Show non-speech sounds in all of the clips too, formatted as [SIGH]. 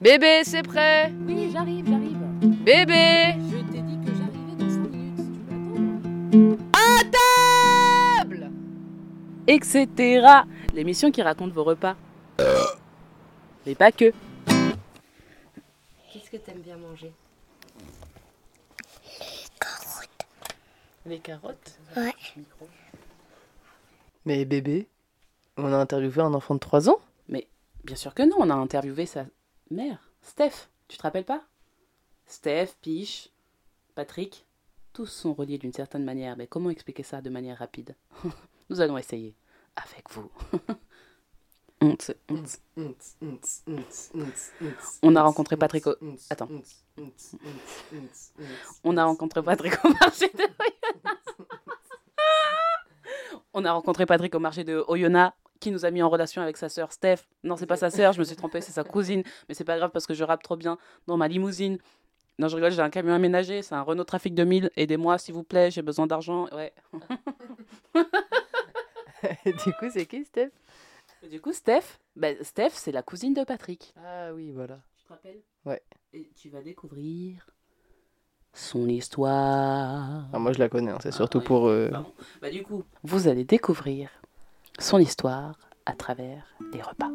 Bébé, c'est prêt Oui, j'arrive, j'arrive. Bébé Je t'ai dit que j'arrivais dans 5 minutes. Si tu veux attendre. À table Etc. L'émission qui raconte vos repas. Mais pas que. Qu'est-ce que t'aimes bien manger? Les carottes Ouais. Mais bébé, on a interviewé un enfant de 3 ans Bien sûr que non, on a interviewé sa mère, Steph. Tu te rappelles pas? Steph, Piche, Patrick, tous sont reliés d'une certaine manière. Mais comment expliquer ça de manière rapide? [LAUGHS] Nous allons essayer. Avec vous. [LAUGHS] On a rencontré Patrick au- Attends. On a rencontré Patrick au marché de. [LAUGHS] On a rencontré Patrick au marché de Oyonnax qui nous a mis en relation avec sa sœur Steph. Non, c'est pas sa sœur, je me suis trompée, c'est sa cousine. Mais c'est pas grave parce que je rappe trop bien dans ma limousine. Non, je rigole, j'ai un camion aménagé, c'est un Renault Trafic 2000. Aidez-moi s'il vous plaît, j'ai besoin d'argent. Ouais. [LAUGHS] du coup, c'est qui, Steph? Du coup, Steph, bah, Steph, c'est la cousine de Patrick. Ah oui, voilà. Tu te rappelles? Ouais. Et tu vas découvrir son histoire. Ah, moi, je la connais, hein, c'est Ah, surtout pour... euh. Bah, du coup, vous allez découvrir son histoire à travers les repas.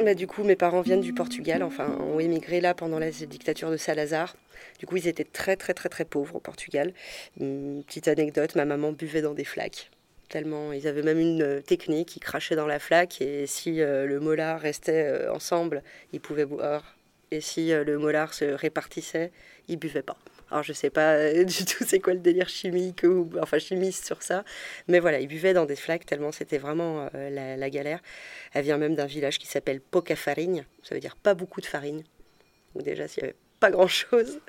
Bah, du coup, mes parents viennent du Portugal, enfin, ont émigré là pendant la dictature de Salazar. Du coup, ils étaient très, très, très, très pauvres au Portugal. Une petite anecdote, ma maman buvait dans des flaques. Tellement, ils avaient même une euh, technique, ils crachaient dans la flaque et si euh, le molar restait euh, ensemble, ils pouvaient boire. Et si euh, le molar se répartissait, ils buvaient pas. Alors je sais pas euh, [LAUGHS] du tout c'est quoi le délire chimique ou enfin chimiste sur ça, mais voilà, ils buvaient dans des flaques tellement c'était vraiment euh, la, galère. Elle vient même d'un village qui s'appelle Poca Farine, ça veut dire pas beaucoup de farine. Donc déjà, s'il n'y avait pas grand-chose.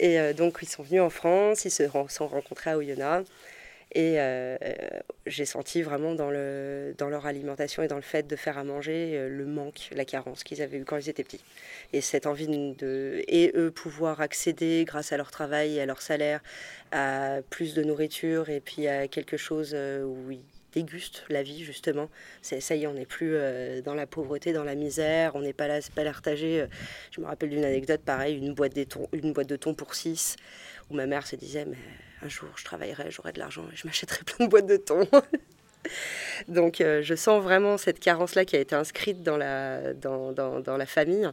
Et euh, donc, ils sont venus en France, ils se sont rencontrés à Oyonnax. Et euh, j'ai senti vraiment dans, le, dans leur alimentation et dans le fait de faire à manger euh, le manque, la carence qu'ils avaient eu quand ils étaient petits. Et cette envie de, et eux, pouvoir accéder, grâce à leur travail et à leur salaire, à plus de nourriture et puis à quelque chose euh, où ils dégustent la vie, justement. Ça y est, on n'est plus dans la pauvreté, dans la misère, on n'est pas là, c'est pas partagé. Je me rappelle d'une anecdote pareil, une boîte de thon, une boîte de thon pour 6 où ma mère se disait mais un jour je travaillerai, j'aurai de l'argent et je m'achèterai [LAUGHS] plein de boîtes de thon. [LAUGHS] Donc euh, je sens vraiment cette carence là qui a été inscrite dans la dans, dans, la famille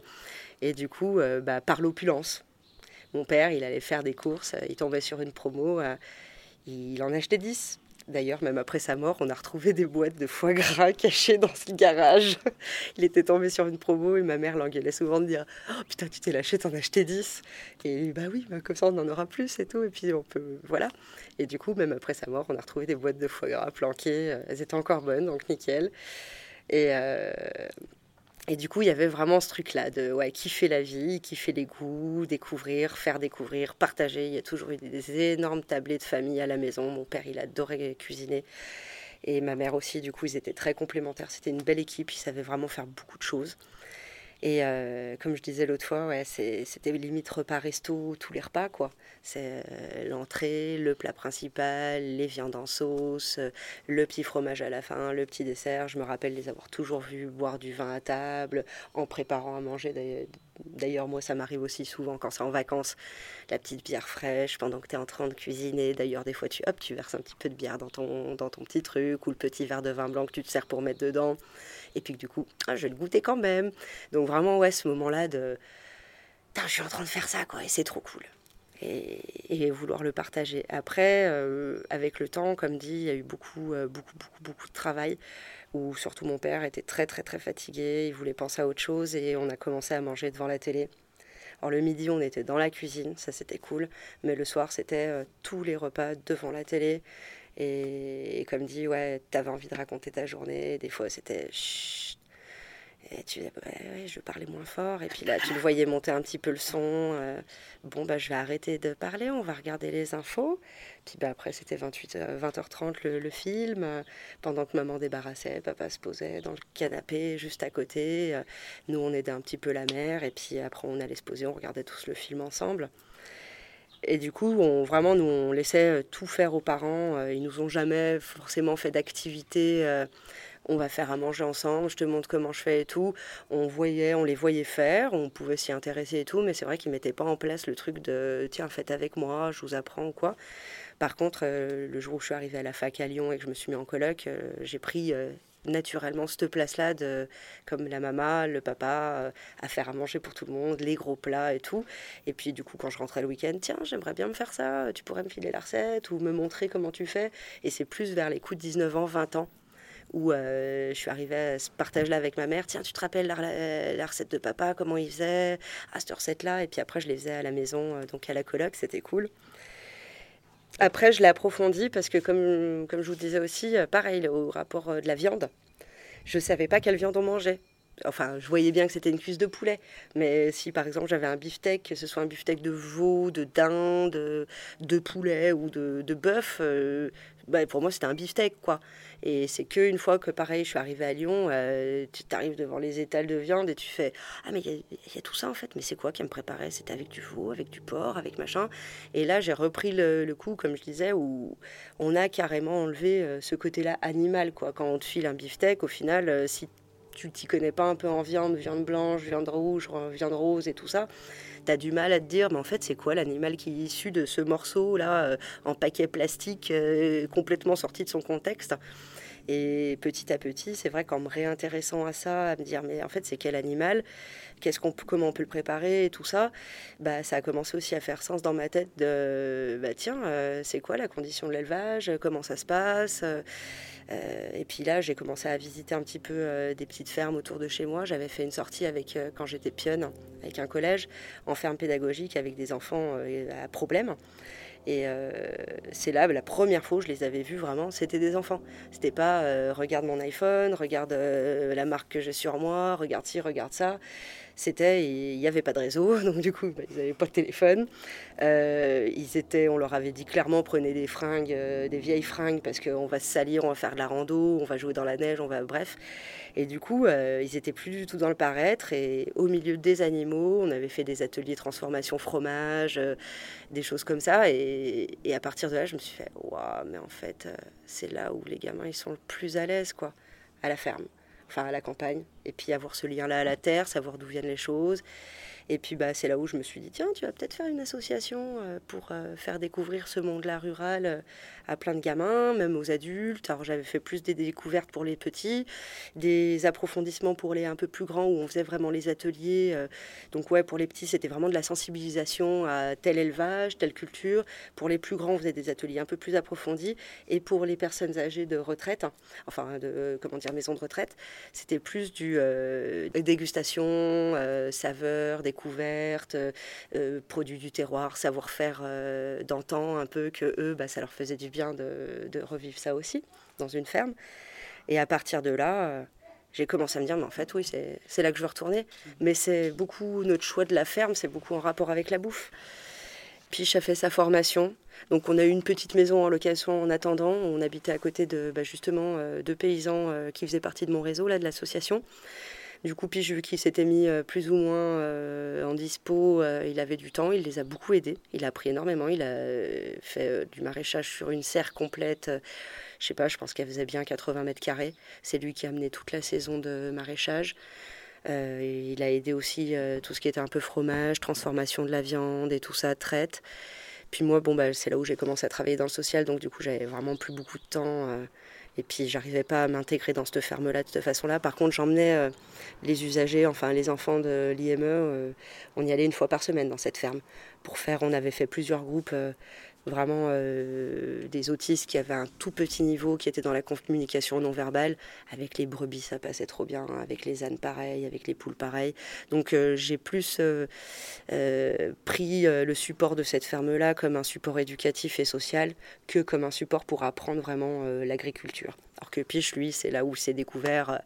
et du coup euh, bah, par l'opulence. Mon père, il allait faire des courses, euh, il tombait sur une promo, il en achetait 10. D'ailleurs, même après sa mort, on a retrouvé des boîtes de foie gras [LAUGHS] cachées dans le garage. Il était tombé sur une promo et ma mère l'engueulait souvent de dire Oh putain, tu t'es lâché, t'en as acheté 10. Et bah oui, bah, comme ça on en aura plus et tout. Et puis on peut. Voilà. Et du coup, même après sa mort, on a retrouvé des boîtes de foie gras planquées. Elles étaient encore bonnes, donc nickel. Et. euh, et du coup, il y avait vraiment ce truc-là de ouais, kiffer la vie, kiffer les goûts, découvrir, faire découvrir, partager. Il y a toujours eu des énormes tablés de famille à la maison. Mon père, il adorait cuisiner. Et ma mère aussi, du coup, ils étaient très complémentaires. C'était une belle équipe, ils savaient vraiment faire beaucoup de choses. Et euh, comme je disais l'autre fois, c'était limite repas resto, tous les repas, quoi. C'est euh, l'entrée, le plat principal, les viandes en sauce, euh, le petit fromage à la fin, le petit dessert. Je me rappelle les avoir toujours vus boire du vin à table, en préparant à manger. D'ailleurs- moi, ça m'arrive aussi souvent quand c'est en vacances, la petite bière fraîche pendant que tu es en train de cuisiner. D'ailleurs, des fois, tu, hop, tu verses un petit peu de bière dans ton, petit truc, ou le petit verre de vin blanc que tu te sers pour mettre dedans. Et puis du coup, ah, je vais le goûter quand même. Donc vraiment, ouais, ce moment-là de... Je suis en train de faire ça, quoi, et c'est trop cool. Et, vouloir le partager. Après, euh, avec le temps, comme dit, il y a eu beaucoup, euh, beaucoup, beaucoup, beaucoup de travail, où surtout mon père était très, très, très fatigué, il voulait penser à autre chose, et on a commencé à manger devant la télé. Alors le midi, on était dans la cuisine, ça c'était cool, mais le soir, c'était euh, tous les repas devant la télé. Et, et comme dit, ouais, t'avais envie de raconter ta journée, des fois c'était. Et tu ouais, ouais, je parlais moins fort. Et puis là, tu le voyais monter un petit peu le son. euh, bon, bah, je vais arrêter de parler, on va regarder les infos. Puis bah, après, c'était 28, euh, 20h30 le, le film. euh, pendant que maman débarrassait, papa se posait dans le canapé juste à côté. euh, nous, on aidait un petit peu la mère. Et puis après, on allait se poser, on regardait tous le film ensemble. Et du coup, on, vraiment, nous, on laissait tout faire aux parents. Ils nous ont jamais forcément fait d'activités on va faire à manger ensemble, je te montre comment je fais et tout. On voyait, on les voyait faire, on pouvait s'y intéresser et tout, mais c'est vrai qu'ils mettaient pas en place le truc de tiens, faites avec moi, je vous apprends ou quoi. Par contre, euh, le jour où je suis arrivée à la fac à Lyon et que je me suis mis en coloc, euh, j'ai pris euh, naturellement cette place-là de comme la maman, le papa, à faire à manger pour tout le monde, les gros plats et tout. Et puis du coup, quand je rentrais le week-end, tiens, j'aimerais bien me faire ça, tu pourrais me filer la recette ou me montrer comment tu fais. Et c'est plus vers les coups de 19 ans, 20 ans où euh, je suis arrivée à ce partage-là avec ma mère. Tiens, tu te rappelles la, recette de papa, comment il faisait Ah, cette recette-là? Et puis après, je les faisais à la maison, euh, donc à la coloc, c'était cool. Après, je l'ai approfondi parce que, comme, comme je vous disais aussi, euh, pareil, au rapport de la viande, je ne savais pas quelle viande on mangeait. Enfin, je voyais bien que c'était une cuisse de poulet. Mais si, par exemple, j'avais un beefsteak, que ce soit un beefsteak de veau, de dinde, de poulet ou de, de bœuf, bah, pour moi, c'était un beefsteak, quoi. Et c'est qu'une fois que, pareil, je suis arrivée à Lyon, euh, tu arrives devant les étals de viande et tu fais Ah, mais il y, a tout ça en fait, mais c'est quoi qui me préparait? C'était avec du veau, avec du porc, avec machin. Et là, j'ai repris le, coup, comme je disais, où on a carrément enlevé euh, ce côté-là animal, quoi. Quand on te file un beefsteak, au final, euh, si tu t'y connais pas un peu en viande, viande blanche, viande rouge, viande rose et tout ça, tu as du mal à te dire, mais en fait, c'est quoi l'animal qui est issu de ce morceau-là, en paquet plastique, complètement sorti de son contexte? Et petit à petit, c'est vrai qu'en me réintéressant à ça, à me dire mais en fait c'est quel animal, qu'est-ce qu'on comment on peut le préparer et tout ça, bah ça a commencé aussi à faire sens dans ma tête de bah tiens euh, c'est quoi la condition de l'élevage, comment ça se passe? Euh, et puis là, j'ai commencé à visiter un petit peu euh, des petites fermes autour de chez moi. J'avais fait une sortie avec quand j'étais pionne avec un collège en ferme pédagogique avec des enfants à problème. Et euh, c'est là la première fois où je les avais vus vraiment, c'était des enfants. C'était pas euh, regarde mon iPhone, regarde euh, la marque que j'ai sur moi, regarde ci, regarde ça c'était il n'y avait pas de réseau, [LAUGHS] donc du coup bah, ils n'avaient pas de téléphone. Euh, ils étaient, on leur avait dit clairement prenez des fringues, euh, des vieilles fringues parce qu'on va se salir, on va faire de la rando, on va jouer dans la neige, on va bref. Et du coup euh, ils étaient plus du tout dans le paraître et au milieu des animaux, on avait fait des ateliers transformation fromage, des choses comme ça et, et, à partir de là je me suis fait waouh mais en fait c'est là où les gamins ils sont le plus à l'aise quoi à la ferme enfin à la campagne, et puis avoir ce lien-là à la terre, savoir d'où viennent les choses. Et puis bah, c'est là où je me suis dit, tiens, tu vas peut-être faire une association euh, pour euh, faire découvrir ce monde-là rural euh, à plein de gamins, même aux adultes. Alors j'avais fait plus des découvertes pour les petits, des approfondissements pour les un peu plus grands, où on faisait vraiment les ateliers. donc ouais, pour les petits, c'était vraiment de la sensibilisation à tel élevage, telle culture. Pour les plus grands, on faisait des ateliers un peu plus approfondis. Et pour les personnes âgées de retraite, hein, enfin de, comment dire, maison de retraite, c'était plus du dégustation, saveur, des découverte, euh, euh, produits du terroir, savoir-faire euh, d'antan un peu, que eux, bah, ça leur faisait du bien de, revivre ça aussi dans une ferme. Et à partir de là, j'ai commencé à me dire, mais en fait, oui, c'est là que je veux retourner. Mais c'est beaucoup notre choix de la ferme, c'est beaucoup en rapport avec la bouffe. Puis a fait sa formation. Donc on a eu une petite maison en location en attendant. On habitait à côté de bah, justement deux paysans qui faisaient partie de mon réseau là de l'association. Du coup, puis vu qu'il s'était mis euh, plus ou moins euh, en dispo, euh, il avait du temps, il les a beaucoup aidés. Il a appris énormément. Il a fait du maraîchage sur une serre complète. je sais pas, je pense qu'elle faisait bien 80 mètres carrés. C'est lui qui a mené toute la saison de maraîchage. il a aidé aussi tout ce qui était un peu fromage, transformation de la viande et tout ça, traite. Puis moi, bon, bah, c'est là où j'ai commencé à travailler dans le social, donc du coup, j'avais vraiment plus beaucoup de temps. Et puis j'arrivais pas à m'intégrer dans cette ferme-là de cette façon-là. Par contre, j'emmenais euh, les usagers, enfin les enfants de l'IME, euh, on y allait une fois par semaine dans cette ferme pour faire. On avait fait plusieurs groupes euh, vraiment euh, des autistes qui avaient un tout petit niveau, qui étaient dans la communication non verbale. Avec les brebis, ça passait trop bien. Avec les ânes, pareil. Avec les poules, pareil. Donc euh, j'ai plus euh, pris le support de cette ferme-là comme un support éducatif et social que comme un support pour apprendre vraiment l'agriculture. Alors que Piche, lui, c'est là où s'est découvert.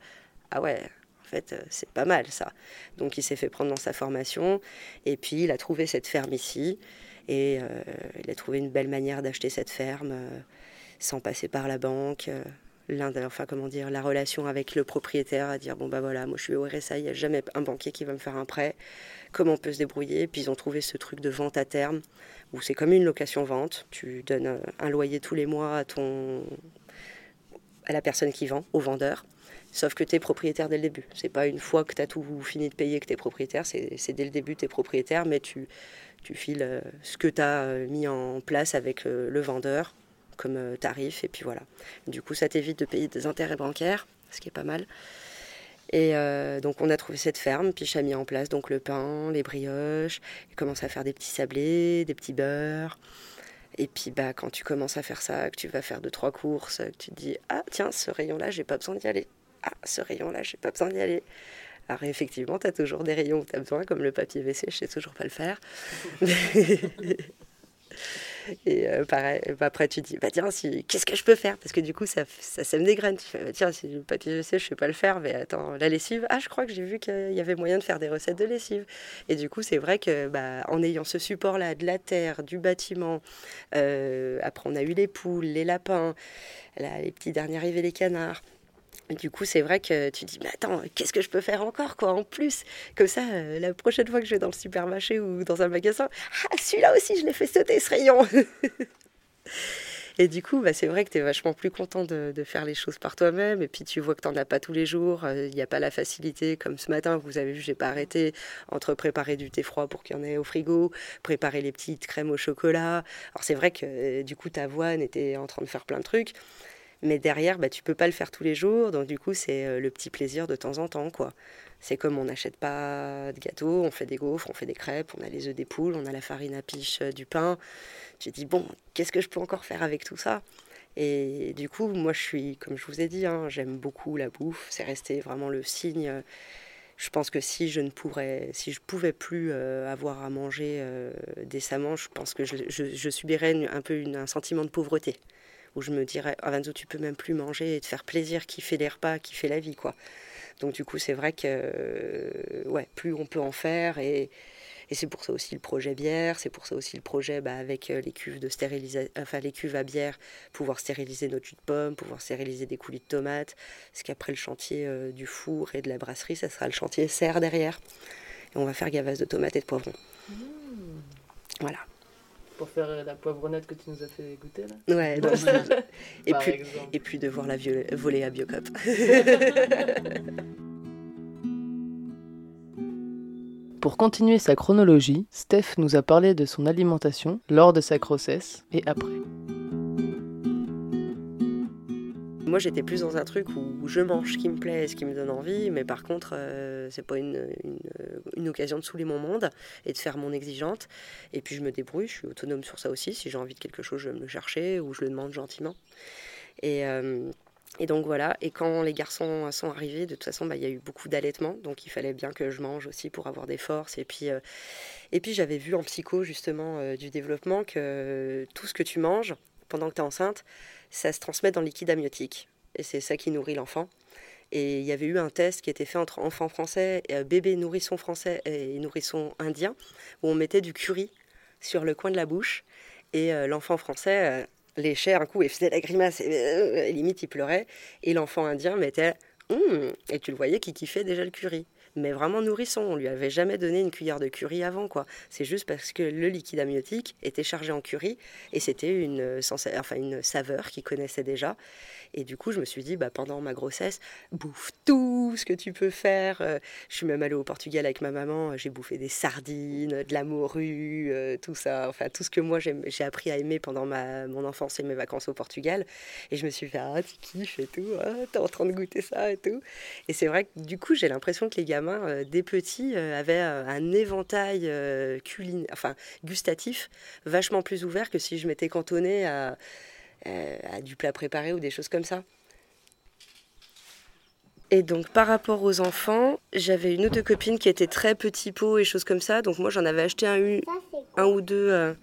ah ouais, en fait, c'est pas mal ça. Donc il s'est fait prendre dans sa formation et puis il a trouvé cette ferme ici. Et euh, il a trouvé une belle manière d'acheter cette ferme euh, sans passer par la banque euh, enfin comment dire, la relation avec le propriétaire, à dire bon bah voilà, moi je suis au RSA, il n'y a jamais un banquier qui va me faire un prêt. comment on peut se débrouiller? Puis ils ont trouvé ce truc de vente à terme, où c'est comme une location-vente. Tu donnes un loyer tous les mois à, ton... à la personne qui vend, au vendeur. Sauf que tu es propriétaire dès le début. C'est pas une fois que tu as tout fini de payer que tu es propriétaire, c'est dès le début tu es propriétaire, mais tu, tu files euh, ce que tu as euh, mis en place avec le vendeur comme tarif, et puis voilà. Du coup, ça t'évite de payer des intérêts bancaires, ce qui est pas mal. Et euh, donc on a trouvé cette ferme, puis a mis en place donc le pain, les brioches, il commence à faire des petits sablés, des petits beurres. Et puis bah quand tu commences à faire ça, que tu vas faire deux trois courses, que tu te dis ah tiens ce rayon là j'ai pas besoin d'y aller, ah ce rayon là j'ai pas besoin d'y aller. Alors effectivement, tu as toujours des rayons où tu as besoin, comme le papier WC, je sais toujours pas le faire. [LAUGHS] Et euh, pareil, bah, après tu dis, bah tiens, si, qu'est-ce que je peux faire? Parce que du coup, ça, ça sème des graines. Tu fais, bah, tiens, si le papier je sais, je sais pas le faire, mais attends, la lessive, ah, je crois que j'ai vu qu'il y avait moyen de faire des recettes de lessive. Et du coup, c'est vrai que bah, en ayant ce support-là, de la terre, du bâtiment, euh, après on a eu les poules, les lapins, les petits derniers arrivés, les canards. Du coup, c'est vrai que tu dis, mais attends, qu'est-ce que je peux faire encore, quoi, en plus? Comme ça, euh, la prochaine fois que je vais dans le supermarché ou dans un magasin, ah, celui-là aussi, je l'ai fait sauter, ce rayon [LAUGHS] Et du coup, bah, c'est vrai que tu es vachement plus content de, faire les choses par toi-même. Et puis, tu vois que tu n'en as pas tous les jours. Euh, il n'y a pas la facilité, comme ce matin, vous avez vu, j'ai pas arrêté, entre préparer du thé froid pour qu'il y en ait au frigo, préparer les petites crèmes au chocolat. Alors, c'est vrai que euh, du coup, ta voix était en train de faire plein de trucs. Mais derrière, bah, tu peux pas le faire tous les jours. Donc, du coup, c'est euh, le petit plaisir de temps en temps, quoi. C'est comme on n'achète pas de gâteau, on fait des gaufres, on fait des crêpes, on a les œufs des poules, on a la farine à piche euh, du pain. Tu dis, bon, qu'est-ce que je peux encore faire avec tout ça? Et du coup, moi, je suis, comme je vous ai dit, hein, j'aime beaucoup la bouffe. C'est resté vraiment le signe. Je pense que si je ne si je pouvais plus euh, avoir à manger décemment, je pense que je, subirais un peu un sentiment de pauvreté où je me dirais, ah Vanzo, tu peux même plus manger et te faire plaisir, qui fait les repas, qui fait la vie, quoi. Donc du coup, c'est vrai que, euh, ouais, plus on peut en faire et, et c'est pour ça aussi le projet bière, c'est pour ça aussi le projet bah, avec euh, les cuves de stérilisation, enfin les cuves à bière, pouvoir stériliser notre jus de pomme, pouvoir stériliser des coulis de tomates. Parce qu'après le chantier euh, du four et de la brasserie, ça sera le chantier serre derrière. Et on va faire gavas de tomates et de poivrons. Mmh. Voilà pour faire la poivronnette que tu nous as fait goûter là Ouais, [LAUGHS] et, puis, et puis de voir la voler à Biocop. [LAUGHS] Pour continuer sa chronologie, Steph nous a parlé de son alimentation lors de sa grossesse et après. Moi, j'étais plus dans un truc où je mange ce qui me plaît, ce qui me donne envie, mais par contre, euh, c'est pas une, une, occasion de saouler mon monde et de faire mon exigeante. Et puis, je me débrouille, je suis autonome sur ça aussi. Si j'ai envie de quelque chose, je vais me le chercher ou je le demande gentiment. Et. Euh, donc voilà, et quand les garçons sont arrivés, de toute façon, bah, il y a eu beaucoup d'allaitement, donc il fallait bien que je mange aussi pour avoir des forces. Et puis, euh, et puis j'avais vu en psycho justement du développement que tout ce que tu manges pendant que tu es enceinte, ça se transmet dans le liquide amniotique. Et c'est ça qui nourrit l'enfant. Et il y avait eu un test qui était fait entre enfants français, euh, bébé nourrisson français et nourrisson indien, où on mettait du curry sur le coin de la bouche. Et euh, l'enfant français euh, léchait un coup et faisait la grimace, et, limite il pleurait. Et l'enfant indien mettait hum, et tu le voyais qui kiffait déjà le curry mais vraiment nourrisson. On lui avait jamais donné une cuillère de curry avant, quoi. C'est juste parce que le liquide amniotique était chargé en curry et c'était une, enfin, une saveur qu'il connaissait déjà. Et du coup, je me suis dit, bah, pendant ma grossesse, bouffe tout ce que tu peux faire. Euh, je suis même allée au Portugal avec ma maman, j'ai bouffé des sardines, de la morue, euh, tout ça. Enfin, tout ce que moi j'ai appris à aimer pendant ma, mon enfance et mes vacances au Portugal. Et je me suis fait, ah, tu kiffes et tout, ah, t'es en train de goûter ça et tout. Et c'est vrai que du coup, j'ai l'impression que les gamins, euh, des petits, avaient un éventail culinaire, enfin, gustatif vachement plus ouvert que si je m'étais cantonnée à euh, à du plat préparé ou des choses comme ça. Et donc par rapport aux enfants, j'avais une ou deux copines qui étaient très petits pots et choses comme ça. Donc moi j'en avais acheté un, un ou deux.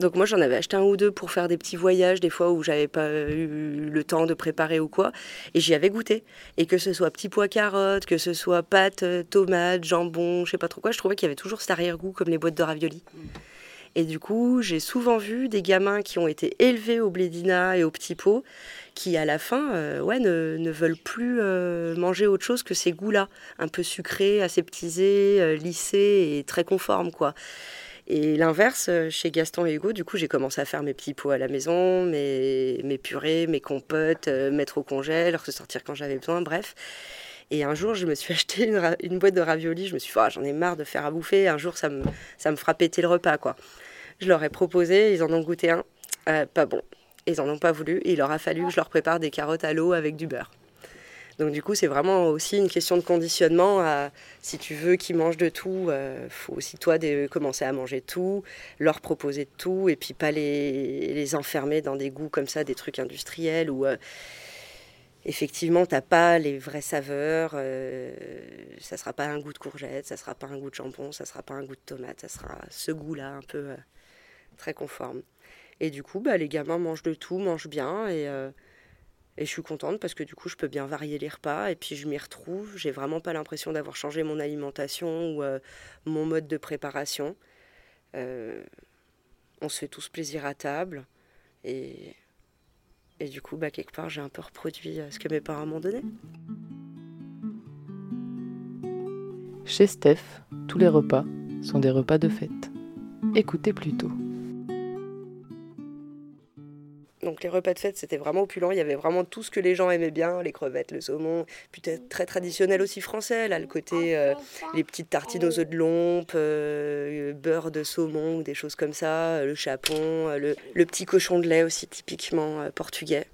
Donc moi j'en avais acheté un ou deux pour faire des petits voyages des fois où j'avais pas eu le temps de préparer ou quoi. Et j'y avais goûté. Et que ce soit petits pois carottes, que ce soit pâtes, euh, tomates, jambon, je sais pas trop quoi, je trouvais qu'il y avait toujours cet arrière-goût comme les boîtes de raviolis. Et du coup, j'ai souvent vu des gamins qui ont été élevés au blédina et au petit pot, qui à la fin euh, ouais, ne, veulent plus euh, manger autre chose que ces goûts-là, un peu sucrés, aseptisés, lissés et très conformes. quoi. Et l'inverse, euh, chez Gaston et Hugo, du coup, j'ai commencé à faire mes petits pots à la maison, mes, purées, mes compotes, euh, mettre au congèle, leur sortir quand j'avais besoin, bref. Et un jour, je me suis [LAUGHS] acheté une, boîte de raviolis. Je me suis dit, Ah, j'en ai marre de faire à bouffer. Un jour, ça me, ça me fera péter le repas, quoi. Je leur ai proposé, ils en ont goûté un. Euh, pas bon. Ils en ont pas voulu. Il leur a fallu que je leur prépare des carottes à l'eau avec du beurre. Donc du coup, c'est vraiment aussi une question de conditionnement. si tu veux qu'ils mangent de tout, il faut aussi toi de commencer à manger tout, leur proposer de tout, et puis pas les, les enfermer dans des goûts comme ça, des trucs industriels où euh, effectivement t'as pas les vraies saveurs. euh, ça sera pas un goût de courgette, ça sera pas un goût de jambon, ça sera pas un goût de tomate, ça sera ce goût-là un peu euh, très conforme. Et du coup, bah, les gamins mangent de tout, mangent bien et euh, et je suis contente parce que du coup, je peux bien varier les repas et puis je m'y retrouve. J'ai vraiment pas l'impression d'avoir changé mon alimentation ou euh, mon mode de préparation. Euh, on se fait tous plaisir à table et, et du coup, bah, quelque part, j'ai un peu reproduit euh, ce que mes parents m'ont donné. Chez Steph, tous les repas sont des repas de fête. Écoutez plutôt. Les repas de fête, c'était vraiment opulent. Il y avait vraiment tout ce que les gens aimaient bien, les crevettes, le saumon. Puis peut-être très traditionnel aussi français, là, le côté euh, les petites tartines aux œufs de lompe, euh, beurre de saumon, des choses comme ça, euh, le chapon, euh, le, petit cochon de lait aussi typiquement euh, portugais.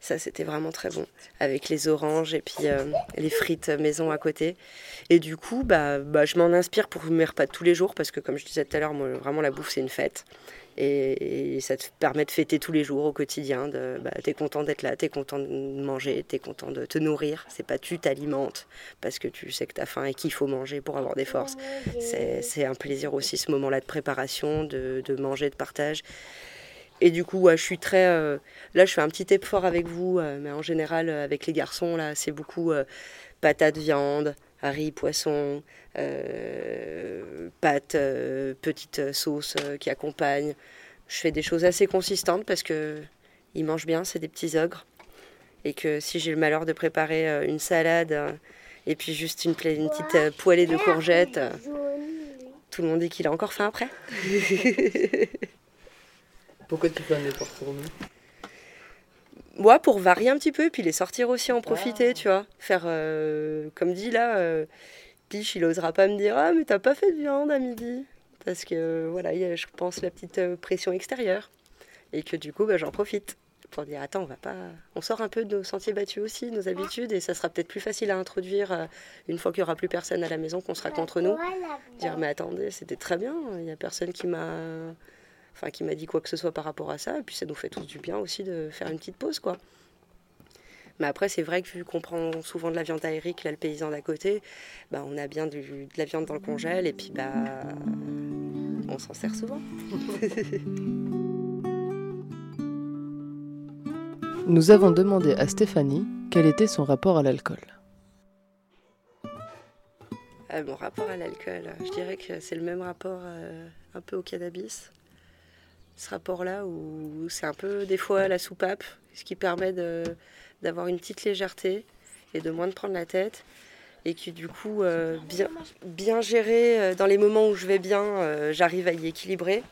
Ça, c'était vraiment très bon, avec les oranges et puis euh, les frites maison à côté. Et du coup, bah, bah, je m'en inspire pour mes repas de tous les jours, parce que comme je disais tout à l'heure, vraiment la bouffe, c'est une fête. Et, ça te permet de fêter tous les jours au quotidien. De, bah, t'es content d'être là, t'es content de manger, t'es content de te nourrir. C'est pas tu t'alimentes parce que tu sais que t'as faim et qu'il faut manger pour avoir des forces. C'est, un plaisir aussi ce moment-là de préparation, de, de manger, de partage. Et du coup, ouais, je suis très. euh, là, je fais un petit effort avec vous, euh, mais en général, euh, avec les garçons, là, c'est beaucoup patates, viande, riz, poisson, euh, pâtes, euh, petites sauces euh, qui accompagnent. Je fais des choses assez consistantes parce que ils mangent bien, c'est des petits ogres. Et que si j'ai le malheur de préparer euh, une salade euh, et puis juste une, petite poêlée de courgettes, tout le monde dit qu'il a encore faim après. [LAUGHS] Pourquoi tu fais un effort pour nous? Moi, pour varier un petit peu, puis les sortir aussi, en profiter, tu vois. Faire, euh, comme dit là, euh, Piche, il osera pas me dire Ah, mais t'as pas fait de viande à midi. Parce que, voilà, il y a, je pense, la petite euh, pression extérieure. Et que du coup, bah, j'en profite pour dire Attends, on va pas. On sort un peu de nos sentiers battus aussi, de nos habitudes, et ça sera peut-être plus facile à introduire euh, une fois qu'il y aura plus personne à la maison, qu'on sera qu'entre nous. Dire Mais attendez, c'était très bien, il y a personne qui m'a. Enfin, qui m'a dit quoi que ce soit par rapport à ça, et puis ça nous fait tous du bien aussi de faire une petite pause, quoi. Mais après, c'est vrai que vu qu'on prend souvent de la viande aérique, là, le paysan d'à côté, bah, on a bien du- de la viande dans le congèle et puis bah, on s'en sert souvent. [LAUGHS] Nous avons demandé à Stéphanie quel était son rapport à l'alcool. Euh, mon rapport à l'alcool, je dirais que c'est le même rapport euh, un peu au cannabis. Ce rapport-là où c'est un peu des fois la soupape, ce qui permet d'avoir une petite légèreté et de moins de prendre la tête. Et qui du coup, euh, bien, géré euh, dans les moments où je vais bien, euh, j'arrive à y équilibrer.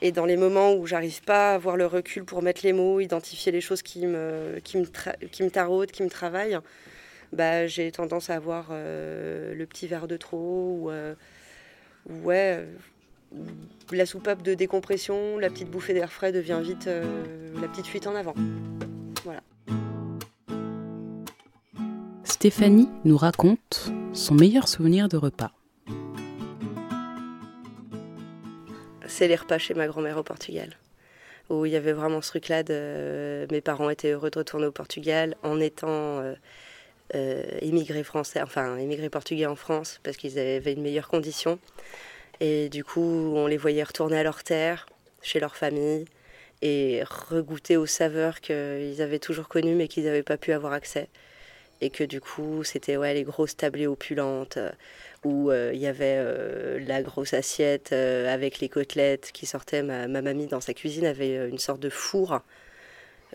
Et dans les moments où j'arrive pas à avoir le recul pour mettre les mots, identifier les choses qui me, qui me, qui me taraudent, qui me travaillent, bah, j'ai tendance à avoir le petit verre de trop ou ou ouais, la soupape de décompression, la petite bouffée d'air frais devient vite euh, la petite fuite en avant. Stéphanie nous raconte son meilleur souvenir de repas. C'est les repas chez ma grand-mère au Portugal. Où il y avait vraiment ce truc-là de. Mes parents étaient heureux de retourner au Portugal en étant euh, euh, immigrés français, enfin immigrés portugais en France, parce qu'ils avaient une meilleure condition. Et du coup, on les voyait retourner à leur terre, chez leur famille, et regoûter aux saveurs qu'ils avaient toujours connues mais qu'ils n'avaient pas pu avoir accès. et que du coup c'était ouais, les grosses tablées opulentes euh, où euh, il y avait euh, la grosse assiette avec les côtelettes qui sortaient. Ma, ma, mamie dans sa cuisine avait une sorte de four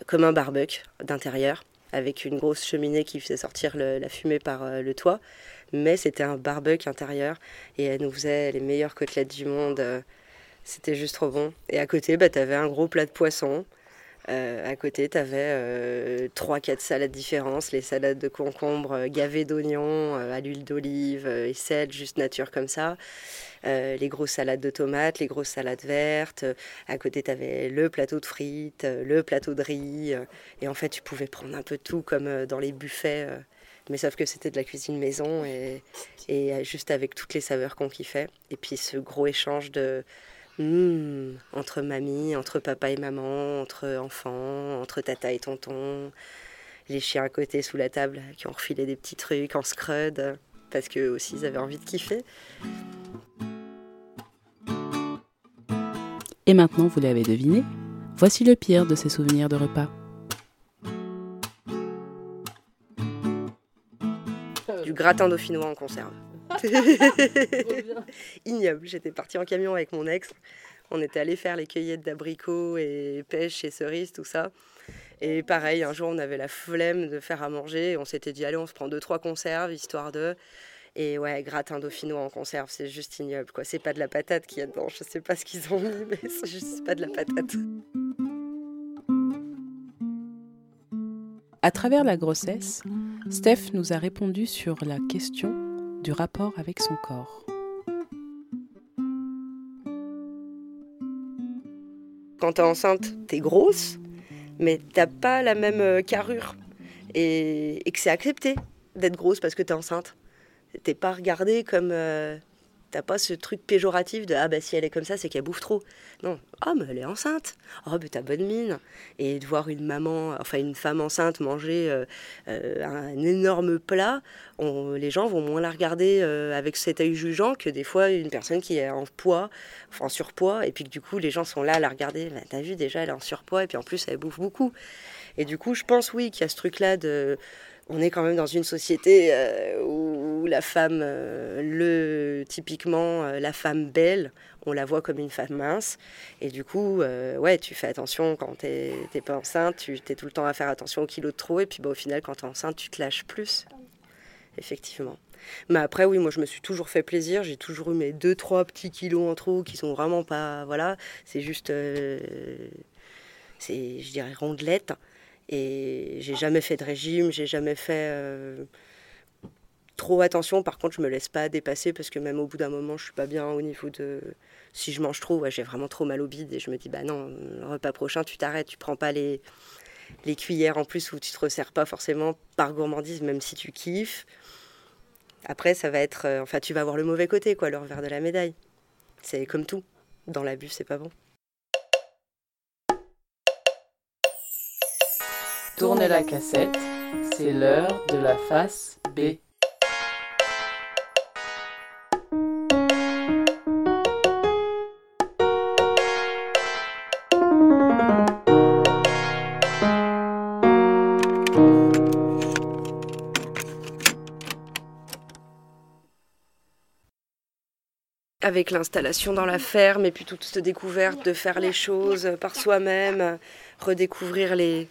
comme un barbecue d'intérieur avec une grosse cheminée qui faisait sortir la fumée par le toit. Mais c'était un barbecue intérieur et elle nous faisait les meilleures côtelettes du monde. C'était juste trop bon. Et à côté, bah, tu avais un gros plat de poisson euh, à côté, tu avais euh, 3-4 salades différentes, les salades de concombre euh, gavées d'oignons euh, à l'huile d'olive et sel, juste nature comme ça. les grosses salades de tomates, les grosses salades vertes. À côté, tu avais le plateau de frites, le plateau de riz. et en fait, tu pouvais prendre un peu tout comme dans les buffets. Mais sauf que c'était de la cuisine maison et, et juste avec toutes les saveurs qu'on kiffait. Et puis ce gros échange de, Mmh, entre mamie, entre papa et maman, entre enfants, entre tata et tonton, les chiens à côté sous la table qui ont refilé des petits trucs en scrud parce qu'eux aussi ils avaient envie de kiffer. Et maintenant, vous l'avez deviné, voici le pire de ces souvenirs de repas. Du gratin dauphinois en conserve. [LAUGHS] Ignoble. J'étais partie en camion avec mon ex. On était allé faire les cueillettes d'abricots et pêche et cerises, tout ça. Et pareil, un jour, on avait la flemme de faire à manger. on s'était dit, allez, on se prend deux, trois conserves, histoire de. Et ouais, gratin dauphinois en conserve, c'est juste ignoble. quoi. C'est pas de la patate qu'il y a dedans. Je sais pas ce qu'ils ont mis, mais c'est juste pas de la patate. À travers la grossesse, Steph nous a répondu sur la question du rapport avec son corps. Quand t'es enceinte, t'es grosse, mais t'as pas la même euh, carrure. Et, que c'est accepté d'être grosse parce que t'es enceinte. T'es pas regardée comme euh, T'as pas ce truc péjoratif de ah bah si elle est comme ça c'est qu'elle bouffe trop. Non, ah mais elle est enceinte. Oh bah t'as bonne mine. Et de voir une maman, enfin une femme enceinte manger euh, euh, un énorme plat, les gens vont moins la regarder euh, avec cet œil jugeant que des fois une personne qui est en poids, enfin en surpoids, et puis que du coup les gens sont là à la regarder. Bah, t'as vu déjà elle est en surpoids et puis en plus elle bouffe beaucoup. Et du coup je pense oui qu'il y a ce truc là de on est quand même dans une société euh, où la femme, euh, le, typiquement euh, la femme belle, on la voit comme une femme mince. Et du coup, ouais, tu fais attention quand t'es pas enceinte, tu es tout le temps à faire attention au kilo de trop. Et puis bah, au final, quand tu es enceinte, tu te lâches plus. Effectivement. Mais après, oui, moi je me suis toujours fait plaisir. J'ai toujours eu mes 2-3 petits kilos en trop qui sont vraiment pas. Voilà, c'est juste. c'est, je dirais, rondelette. Et j'ai jamais fait de régime, j'ai jamais fait euh, trop attention. Par contre, je me laisse pas dépasser parce que même au bout d'un moment, je suis pas bien au niveau de. Si je mange trop, j'ai vraiment trop mal au bide et je me dis, bah non, repas prochain, tu t'arrêtes, tu prends pas les, les cuillères en plus où tu te resserres pas forcément par gourmandise, même si tu kiffes. Après, ça va être. Euh, enfin, tu vas voir le mauvais côté, quoi, le revers de la médaille. C'est comme tout. Dans l'abus, c'est pas bon. Tournez la cassette, c'est l'heure de la face B. avec l'installation dans la ferme et puis toute cette découverte de faire les choses par soi-même, redécouvrir les,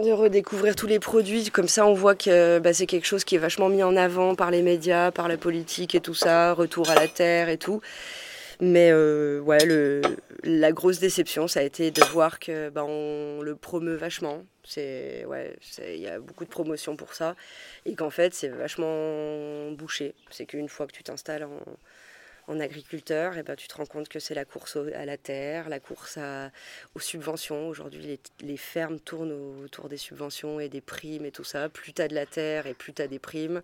de redécouvrir tous les produits. Comme ça, on voit que bah, c'est quelque chose qui est vachement mis en avant par les médias, par la politique et tout ça, retour à la terre et tout. Mais euh, ouais, le, la grosse déception, ça a été de voir que bah, on le promeut vachement. C'est ouais, il y a beaucoup de promotion pour ça et qu'en fait c'est vachement bouché. C'est qu'une fois que tu t'installes en, en agriculteur, et eh ben, tu te rends compte que c'est la course à la terre, la course aux subventions. Aujourd'hui, les, fermes tournent autour des subventions et des primes et tout ça. Plus tu as de la terre et plus tu as des primes.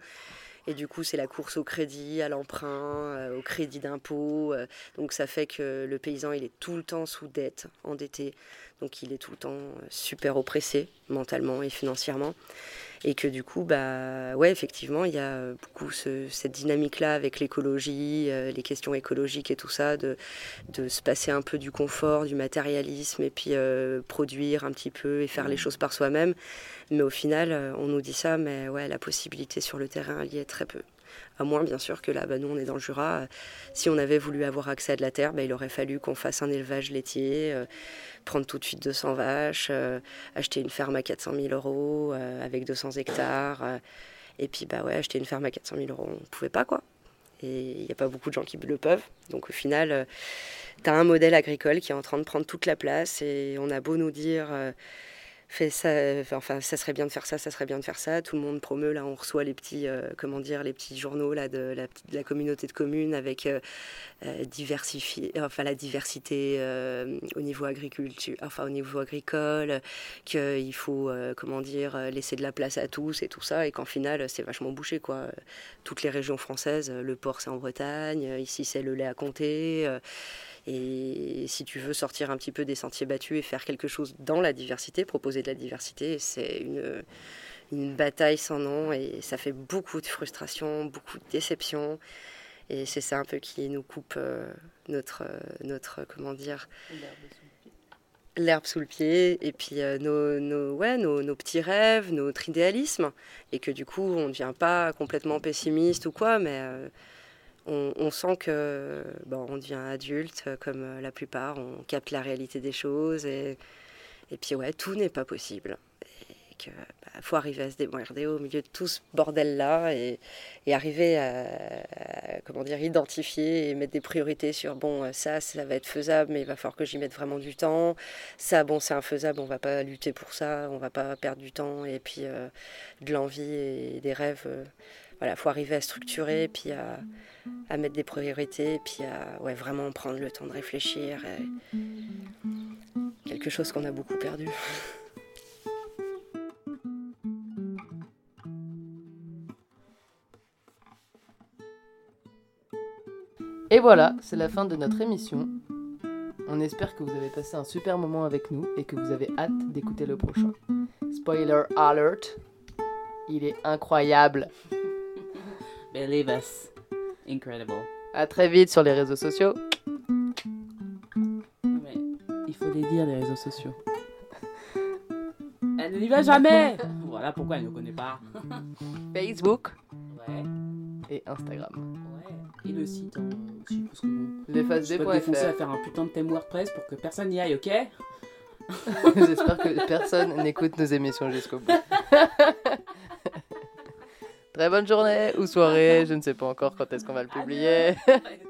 Et du coup, c'est la course au crédit, à l'emprunt, euh, au crédit d'impôt. Euh. donc ça fait que le paysan, il est tout le temps sous dette, endetté. Donc il est tout le temps euh, super oppressé, mentalement et financièrement. Et que du coup, bah, ouais, effectivement, il y a beaucoup ce- cette dynamique-là avec l'écologie, euh, les questions écologiques et tout ça, de, de se passer un peu du confort, du matérialisme, et puis euh, produire un petit peu et faire les choses par soi-même. Mais au final, euh, on nous dit ça, mais ouais, la possibilité sur le terrain, elle y est très peu. À moins, bien sûr, que là, bah, nous, on est dans le Jura. Si on avait voulu avoir accès à de la terre, bah, il aurait fallu qu'on fasse un élevage laitier, euh, prendre tout de suite 200 vaches, euh, acheter une ferme à 400 000 euros euh, avec 200 hectares. et puis, bah ouais, acheter une ferme à 400 000 euros, on ne pouvait pas, quoi. Et il n'y a pas beaucoup de gens qui le peuvent. Donc, au final, tu as un modèle agricole qui est en train de prendre toute la place. Et on a beau nous dire. Euh, ça, enfin, ça serait bien de faire ça, ça serait bien de faire ça. Tout le monde promeut, là, on reçoit les petits, euh, comment dire, les petits journaux là, de, la, communauté de communes avec euh, euh, enfin, la diversité euh, au niveau agriculture, enfin, au niveau agricole, qu'il faut, euh, comment dire, euh, laisser de la place à tous et tout ça, et qu'en final, c'est vachement bouché, quoi. Toutes les régions françaises, euh, le porc, c'est en Bretagne, euh, ici, c'est le lait à Comté. Euh, et si tu veux sortir un petit peu des sentiers battus et faire quelque chose dans la diversité, proposer de la diversité, c'est une, une bataille sans nom et ça fait beaucoup de frustration, beaucoup de déception. Et c'est ça un peu qui nous coupe euh, notre, euh, notre, comment dire, l'herbe sous le pied et puis euh, nos, nos, ouais, nos, nos petits rêves, notre idéalisme. Et que du coup, on ne devient pas complètement pessimiste ou quoi, mais euh, on, sent que bon, on devient adulte, euh, comme euh, la plupart, on capte la réalité des choses. Et, puis, ouais, tout n'est pas possible. Et que bah, faut arriver à se démerder au milieu de tout ce bordel-là et, et arriver à, comment dire, identifier et mettre des priorités sur bon, euh, ça, ça va être faisable, mais il va falloir que j'y mette vraiment du temps. Ça, bon, c'est infaisable, on va pas lutter pour ça, on va pas perdre du temps et puis de l'envie et des rêves. Voilà, faut arriver à structurer, puis à, mettre des priorités, puis à ouais, vraiment prendre le temps de réfléchir. Quelque chose qu'on a beaucoup perdu. [LAUGHS] Et voilà, c'est la fin de notre émission. On espère que vous avez passé un super moment avec nous et que vous avez hâte d'écouter le prochain. Spoiler alert, il est incroyable. Believe us. Incredible. À très vite sur les réseaux sociaux. Mais il faut les dire, les réseaux sociaux. Elle n'y va jamais Voilà pourquoi elle ne connaît pas. [LAUGHS] Facebook Ouais, et Instagram. ouais. Et le site hein, aussi, parce que bon, défoncer à faire un putain de thème WordPress pour que personne n'y aille, ok? [LAUGHS] J'espère que personne n'écoute nos émissions jusqu'au bout. [LAUGHS] Très bonne journée ou soirée, je ne sais pas encore quand est-ce qu'on va le publier. [LAUGHS]